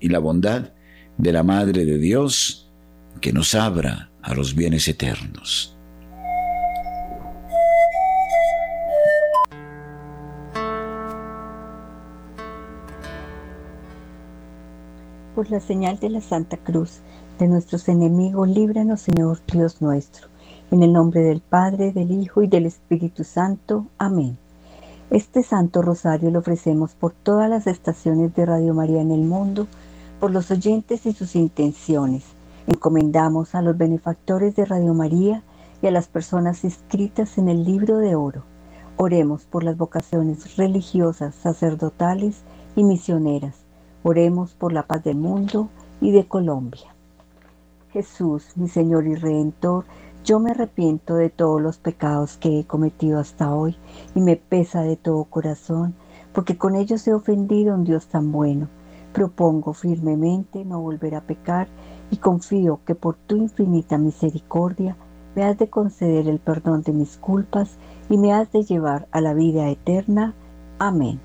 y la bondad de la Madre de Dios que nos abra a los bienes eternos. Por la señal de la Santa Cruz de nuestros enemigos, líbranos Señor Dios nuestro. En el nombre del Padre, del Hijo y del Espíritu Santo. Amén. Este Santo Rosario lo ofrecemos por todas las estaciones de Radio María en el mundo, por los oyentes y sus intenciones. Encomendamos a los benefactores de Radio María y a las personas inscritas en el libro de oro. Oremos por las vocaciones religiosas, sacerdotales y misioneras. Oremos por la paz del mundo y de Colombia. Jesús, mi Señor y Redentor, yo me arrepiento de todos los pecados que he cometido hasta hoy y me pesa de todo corazón, porque con ellos he ofendido a un Dios tan bueno. Propongo firmemente no volver a pecar y confío que por tu infinita misericordia me has de conceder el perdón de mis culpas y me has de llevar a la vida eterna. Amén.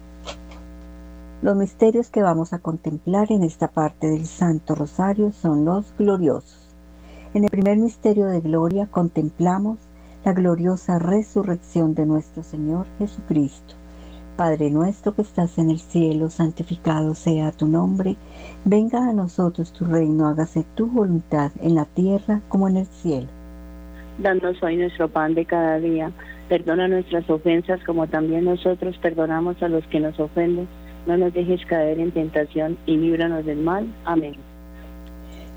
Los misterios que vamos a contemplar en esta parte del Santo Rosario son los gloriosos. En el primer misterio de gloria contemplamos la gloriosa resurrección de nuestro Señor Jesucristo. Padre nuestro que estás en el cielo, santificado sea tu nombre, venga a nosotros tu reino, hágase tu voluntad en la tierra como en el cielo. Danos hoy nuestro pan de cada día, perdona nuestras ofensas como también nosotros perdonamos a los que nos ofenden, no nos dejes caer en tentación y líbranos del mal. Amén.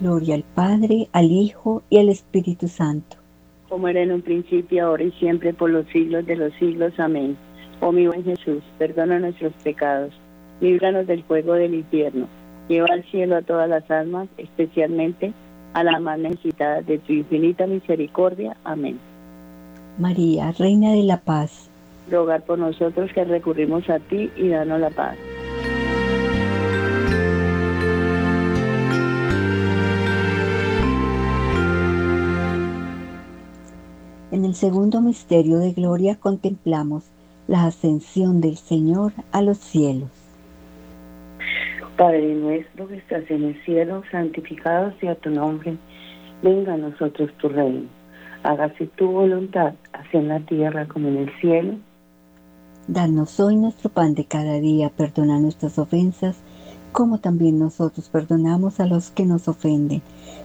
Gloria al Padre, al Hijo y al Espíritu Santo. Como era en un principio, ahora y siempre, por los siglos de los siglos. Amén. Oh mi buen Jesús, perdona nuestros pecados, líbranos del fuego del infierno, lleva al cielo a todas las almas, especialmente a las más necesitadas de tu infinita misericordia. Amén. María, Reina de la Paz, rogar por nosotros que recurrimos a ti y danos la paz. En el segundo misterio de gloria contemplamos la ascensión del Señor a los cielos. Padre nuestro que estás en el cielo, santificado sea tu nombre, venga a nosotros tu reino, hágase tu voluntad, así en la tierra como en el cielo. Danos hoy nuestro pan de cada día, perdona nuestras ofensas, como también nosotros perdonamos a los que nos ofenden.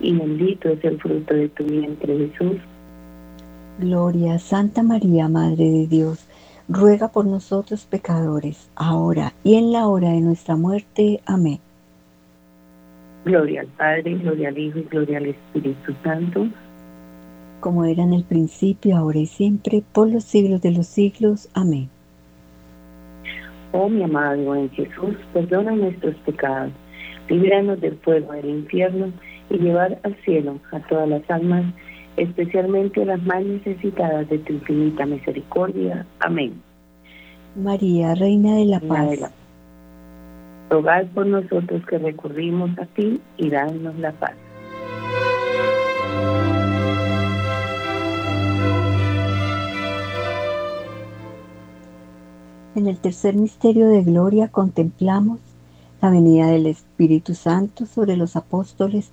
y bendito es el fruto de tu vientre Jesús. Gloria, Santa María, Madre de Dios, ruega por nosotros pecadores, ahora y en la hora de nuestra muerte. Amén. Gloria al Padre, gloria al Hijo y gloria al Espíritu Santo. Como era en el principio, ahora y siempre, por los siglos de los siglos. Amén. Oh mi amado buen Jesús, perdona nuestros pecados, líbranos del fuego del infierno y llevar al cielo a todas las almas, especialmente a las más necesitadas de tu infinita misericordia. Amén. María, Reina de la Paz, rogad por nosotros que recurrimos a ti y danos la paz. En el tercer misterio de gloria contemplamos la venida del Espíritu Santo sobre los apóstoles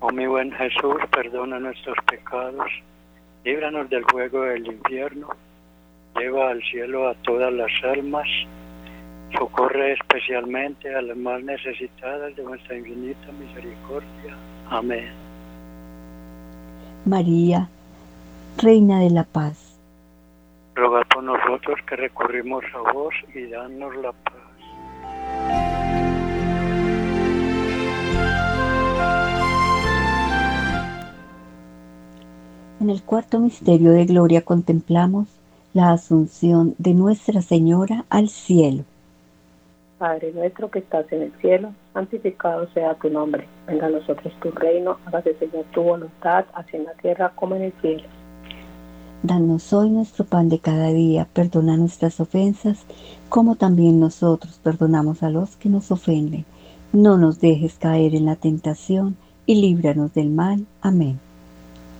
Oh mi buen Jesús, perdona nuestros pecados, líbranos del fuego del infierno, lleva al cielo a todas las almas, socorre especialmente a las más necesitadas de nuestra infinita misericordia. Amén. María, Reina de la Paz. Roga por nosotros que recurrimos a vos y danos la paz. En el cuarto misterio de gloria contemplamos la asunción de Nuestra Señora al cielo. Padre nuestro que estás en el cielo, santificado sea tu nombre. Venga a nosotros tu reino, hágase Señor tu voluntad, así en la tierra como en el cielo. Danos hoy nuestro pan de cada día, perdona nuestras ofensas, como también nosotros perdonamos a los que nos ofenden. No nos dejes caer en la tentación y líbranos del mal. Amén.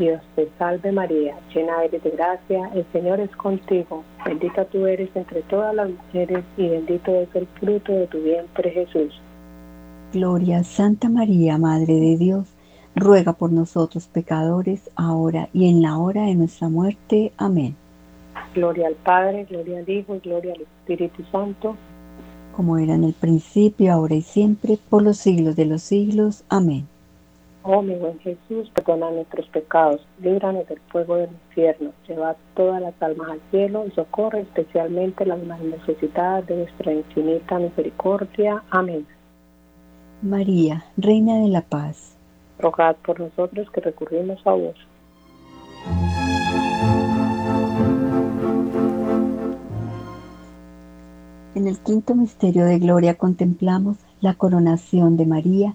Dios te salve María, llena eres de gracia, el Señor es contigo, bendita tú eres entre todas las mujeres y bendito es el fruto de tu vientre Jesús. Gloria, Santa María, Madre de Dios, ruega por nosotros pecadores, ahora y en la hora de nuestra muerte. Amén. Gloria al Padre, gloria al Hijo y gloria al Espíritu Santo. Como era en el principio, ahora y siempre, por los siglos de los siglos. Amén. Oh mi buen Jesús, perdona nuestros pecados, líbranos del fuego del infierno, lleva todas las almas al cielo y socorre especialmente las más necesitadas de nuestra infinita misericordia. Amén. María, Reina de la Paz rogad por nosotros que recurrimos a vos. En el quinto misterio de gloria contemplamos la coronación de María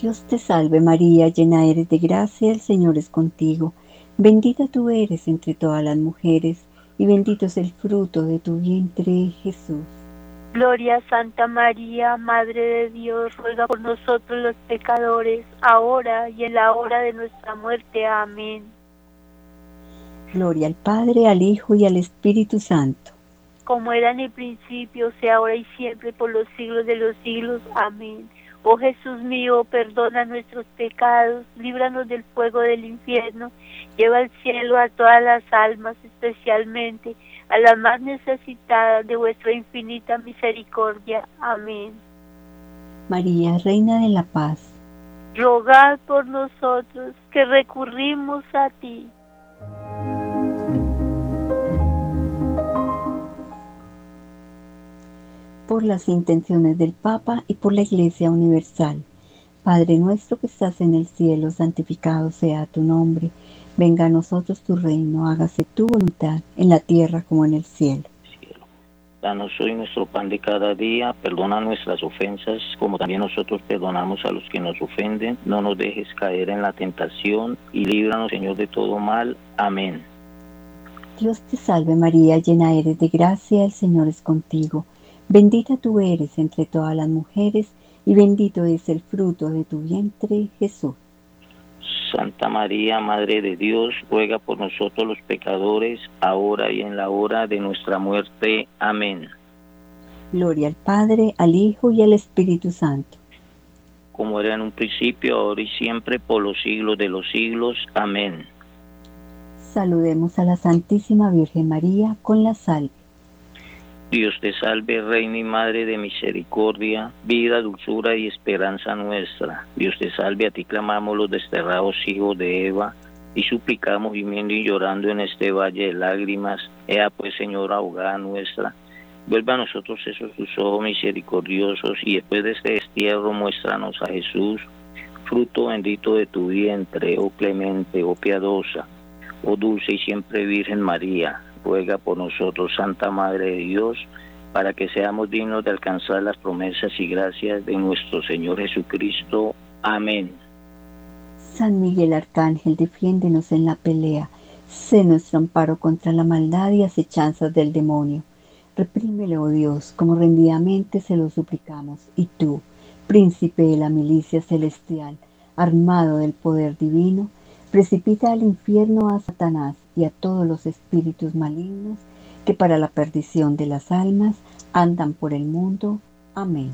Dios te salve María, llena eres de gracia, el Señor es contigo. Bendita tú eres entre todas las mujeres, y bendito es el fruto de tu vientre, Jesús. Gloria a Santa María, Madre de Dios, ruega por nosotros los pecadores, ahora y en la hora de nuestra muerte. Amén. Gloria al Padre, al Hijo y al Espíritu Santo. Como era en el principio, sea ahora y siempre, por los siglos de los siglos. Amén. Oh Jesús mío, perdona nuestros pecados, líbranos del fuego del infierno, lleva al cielo a todas las almas, especialmente a las más necesitadas de vuestra infinita misericordia. Amén. María, Reina de la Paz, rogad por nosotros que recurrimos a ti. Por las intenciones del Papa y por la Iglesia Universal. Padre nuestro que estás en el cielo, santificado sea tu nombre. Venga a nosotros tu reino, hágase tu voluntad, en la tierra como en el cielo. Danos hoy nuestro pan de cada día, perdona nuestras ofensas, como también nosotros perdonamos a los que nos ofenden. No nos dejes caer en la tentación y líbranos, Señor, de todo mal. Amén. Dios te salve María, llena eres de gracia, el Señor es contigo. Bendita tú eres entre todas las mujeres, y bendito es el fruto de tu vientre, Jesús. Santa María, Madre de Dios, ruega por nosotros los pecadores, ahora y en la hora de nuestra muerte. Amén. Gloria al Padre, al Hijo y al Espíritu Santo. Como era en un principio, ahora y siempre, por los siglos de los siglos. Amén. Saludemos a la Santísima Virgen María con la salve. Dios te salve, Reina y Madre de misericordia, vida, dulzura y esperanza nuestra. Dios te salve, a ti clamamos los desterrados hijos de Eva, y suplicamos gimiendo y llorando en este valle de lágrimas. Ea pues, Señor, abogada nuestra, vuelva a nosotros esos tus ojos misericordiosos, y después de este destierro muéstranos a Jesús, fruto bendito de tu vientre, oh clemente, oh piadosa, oh dulce y siempre Virgen María ruega por nosotros, Santa Madre de Dios, para que seamos dignos de alcanzar las promesas y gracias de nuestro Señor Jesucristo. Amén. San Miguel Arcángel, defiéndenos en la pelea. Sé nuestro amparo contra la maldad y acechanzas del demonio. Reprímelo, oh Dios, como rendidamente se lo suplicamos. Y tú, príncipe de la milicia celestial, armado del poder divino, precipita al infierno a Satanás y a todos los espíritus malignos que para la perdición de las almas andan por el mundo. Amén.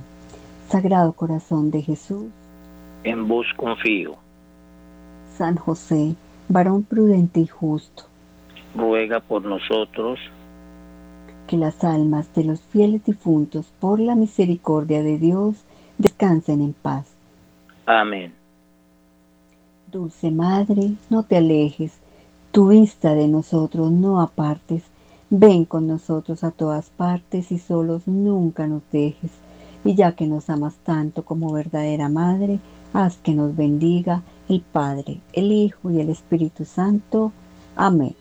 Sagrado Corazón de Jesús, en vos confío. San José, varón prudente y justo, ruega por nosotros. Que las almas de los fieles difuntos, por la misericordia de Dios, descansen en paz. Amén. Dulce Madre, no te alejes, tu vista de nosotros no apartes, ven con nosotros a todas partes y solos nunca nos dejes. Y ya que nos amas tanto como verdadera Madre, haz que nos bendiga el Padre, el Hijo y el Espíritu Santo. Amén.